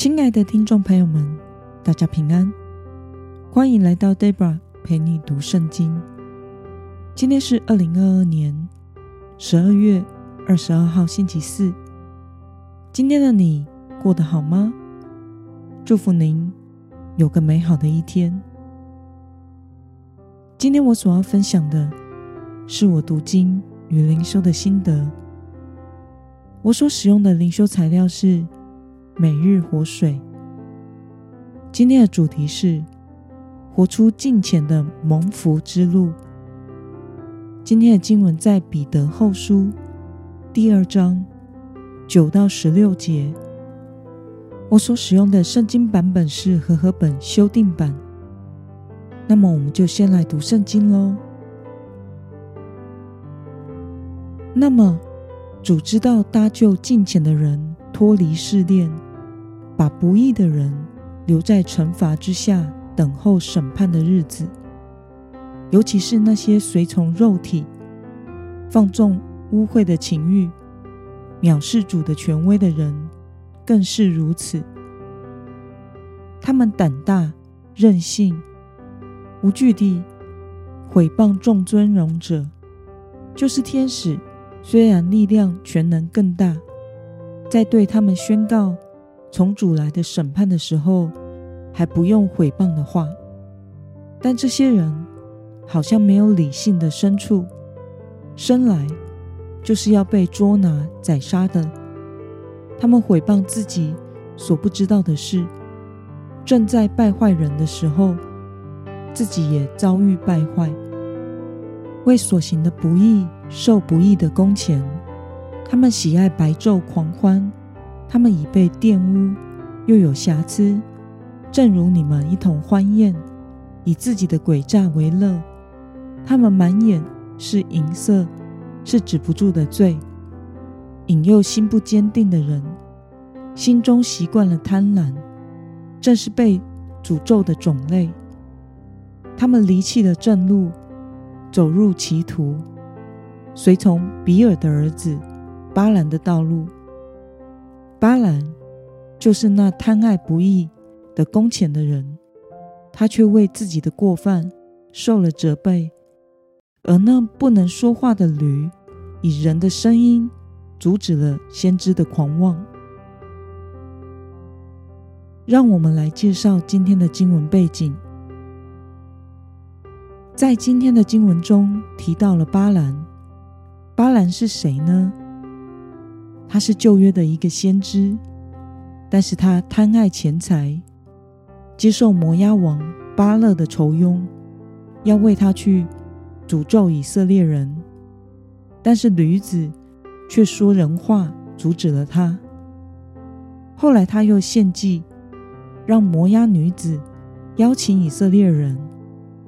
亲爱的听众朋友们，大家平安，欢迎来到 Debra 陪你读圣经。今天是二零二二年十二月二十二号，星期四。今天的你过得好吗？祝福您有个美好的一天。今天我所要分享的是我读经与灵修的心得。我所使用的灵修材料是每日活水。今天的主题是活出敬虔的蒙福之路。今天的经文在彼得后书第二章九到十六节。我所使用的圣经版本是和合本修订版。那么，我们就先来读圣经喽。那么。主知道搭救敬虔的人脱离试炼，把不义的人留在惩罚之下，等候审判的日子。尤其是那些随从肉体、放纵污秽的情欲、藐视主的权威的人，更是如此。他们胆大、任性、无惧地毁谤众尊荣者，就是天使。虽然力量权能更大，在对他们宣告从主来的审判的时候，还不用毁谤的话，但这些人好像没有理性的深处，生来就是要被捉拿宰杀的。他们毁谤自己所不知道的事，正在败坏人的时候，自己也遭遇败坏，为所行的不义。受不义的工钱，他们喜爱白昼狂欢，他们已被玷污，又有瑕疵，正如你们一同欢宴，以自己的诡诈为乐。他们满眼是淫色，是止不住的罪，引诱心不坚定的人，心中习惯了贪婪，正是被诅咒的种类。他们离弃了正路，走入歧途。随从比尔的儿子巴兰的道路，巴兰就是那贪爱不义的工钱的人，他却为自己的过犯受了责备；而那不能说话的驴，以人的声音阻止了先知的狂妄。让我们来介绍今天的经文背景，在今天的经文中提到了巴兰。巴兰是谁呢？他是旧约的一个先知，但是他贪爱钱财，接受摩押王巴勒的酬庸，要为他去诅咒以色列人，但是驴子却说人话，阻止了他。后来他又献计，让摩押女子邀请以色列人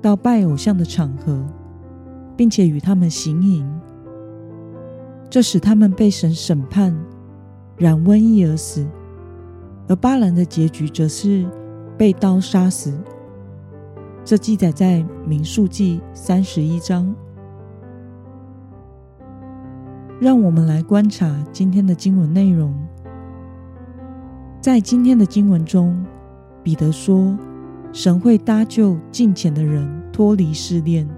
到拜偶像的场合，并且与他们行淫。这使他们被神审判，染瘟疫而死，而巴兰的结局则是被刀杀死。这记载在民数记三十一章。让我们来观察今天的经文内容。在今天的经文中，彼得说，神会搭救敬虔的人脱离试炼，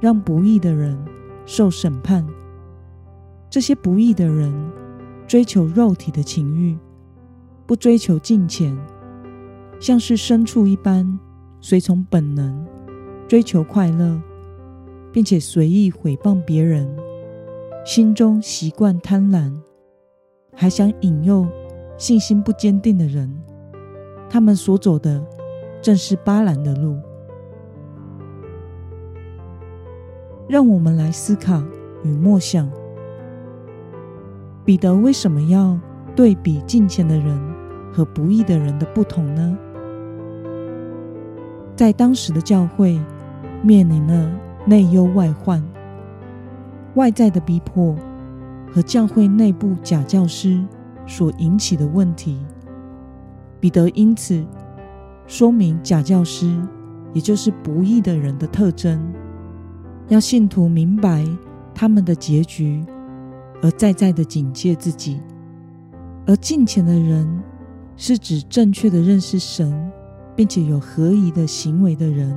让不义的人受审判。这些不义的人追求肉体的情欲，不追求敬虔，像是牲畜一般，随从本能，追求快乐，并且随意毁谤别人，心中习惯贪婪，还想引诱信心不坚定的人。他们所走的正是巴兰的路。让我们来思考与默想。彼得为什么要对比敬虔的人和不义的人的不同呢？在当时的教会面临了内忧外患、外在的逼迫和教会内部假教师所引起的问题。彼得因此说明假教师，也就是不义的人的特征，要信徒明白他们的结局。而再再的警戒自己，而敬虔的人是指正确的认识神，并且有合宜的行为的人；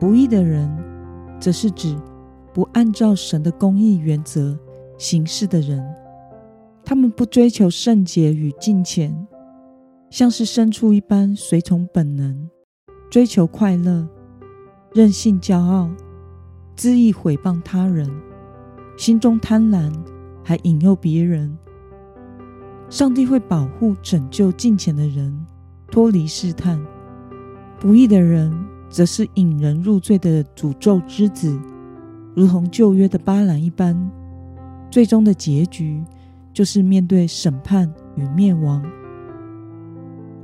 不义的人，则是指不按照神的公义原则行事的人。他们不追求圣洁与敬虔，像是牲畜一般随从本能，追求快乐，任性骄傲，恣意毁谤他人，心中贪婪，还引诱别人。上帝会保护、拯救近前的人脱离试探，不义的人则是引人入罪的诅咒之子，如同旧约的巴兰一般，最终的结局就是面对审判与灭亡。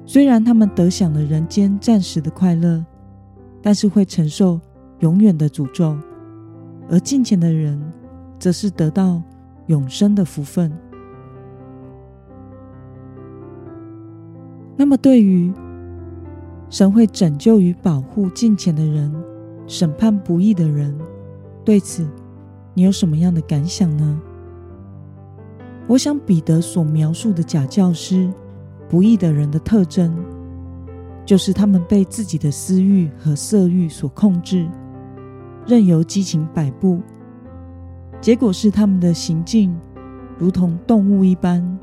虽然他们得享了人间暂时的快乐，但是会承受永远的诅咒，而近前的人则是得到永生的福分。那么，对于神会拯救与保护敬虔的人，审判不义的人，对此你有什么样的感想呢？我想彼得所描述的假教师、不义的人的特征，就是他们被自己的私欲和色欲所控制，任由激情摆布，结果是他们的行径如同动物一般，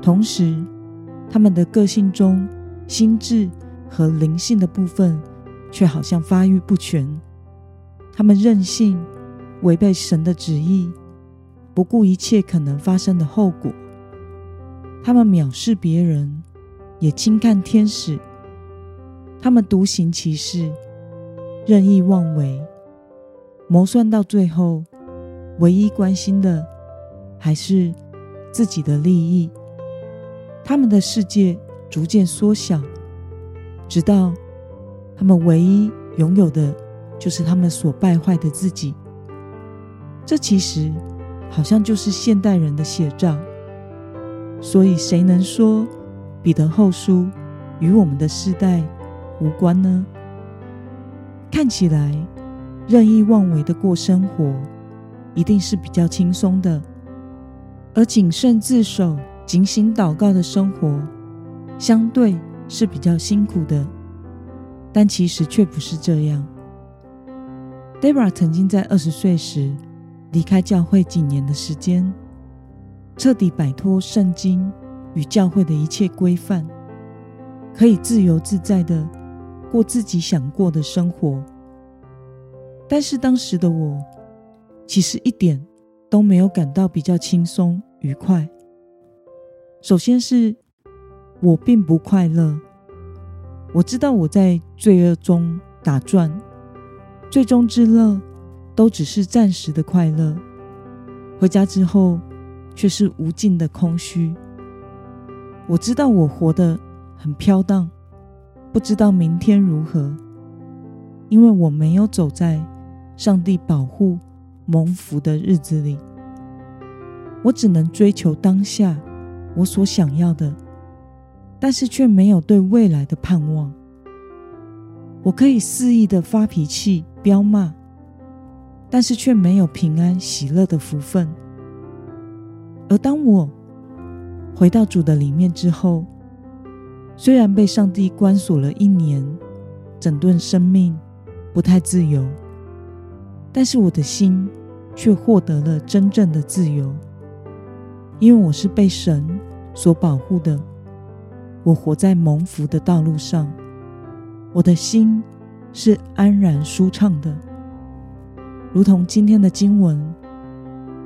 同时，他们的个性中，心智和灵性的部分却好像发育不全。他们任性，违背神的旨意，不顾一切可能发生的后果。他们藐视别人，也轻看天使。他们独行其事，任意妄为，谋算到最后，唯一关心的还是自己的利益。他们的世界逐渐缩小，直到他们唯一拥有的，就是他们所败坏的自己。这其实好像就是现代人的写照。所以，谁能说彼得后书与我们的世代无关呢？看起来任意妄为的过生活，一定是比较轻松的，而谨慎自守。警醒祷告的生活，相对是比较辛苦的，但其实却不是这样。Debra 曾经在二十岁时离开教会几年的时间，彻底摆脱圣经与教会的一切规范，可以自由自在的过自己想过的生活。但是当时的我，其实一点都没有感到比较轻松愉快。首先是我并不快乐，我知道我在罪恶中打转，最终之乐都只是暂时的快乐，回家之后却是无尽的空虚。我知道我活得很飘荡，不知道明天如何，因为我没有走在上帝保护蒙福的日子里，我只能追求当下。我所想要的，但是却没有对未来的盼望。我可以肆意的发脾气、飙骂，但是却没有平安喜乐的福分。而当我回到主的里面之后，虽然被上帝关锁了一年，整顿生命，不太自由，但是我的心却获得了真正的自由。因为我是被神所保护的，我活在蒙福的道路上，我的心是安然舒畅的，如同今天的经文：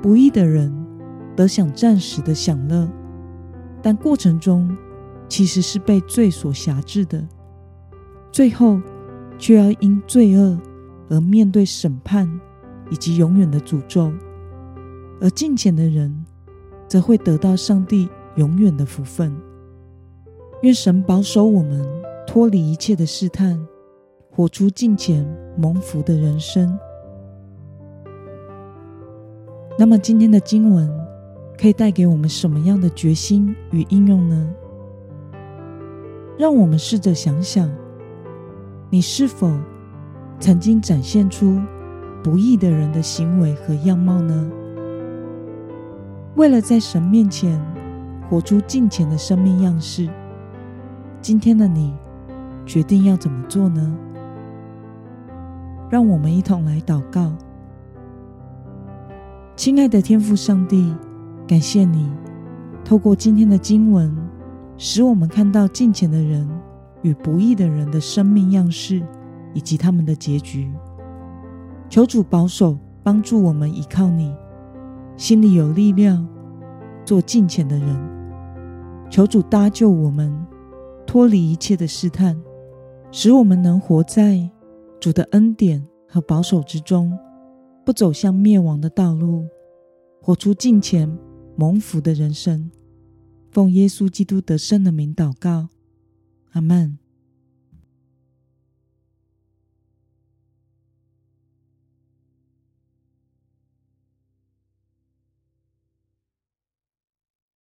不义的人得享暂时的享乐，但过程中其实是被罪所辖制的，最后却要因罪恶而面对审判以及永远的诅咒，而敬虔的人。则会得到上帝永远的福分。愿神保守我们脱离一切的试探，活出敬虔蒙福的人生。那么，今天的经文可以带给我们什么样的决心与应用呢？让我们试着想想，你是否曾经展现出不义的人的行为和样貌呢？为了在神面前活出敬虔的生命样式，今天的你决定要怎么做呢？让我们一同来祷告。亲爱的天父上帝，感谢你透过今天的经文，使我们看到敬虔的人与不义的人的生命样式以及他们的结局。求主保守，帮助我们依靠你，心里有力量，做敬虔的人。求主搭救我们，脱离一切的试探，使我们能活在主的恩典和保守之中，不走向灭亡的道路，活出敬虔蒙福的人生。奉耶稣基督得胜的名祷告，阿门。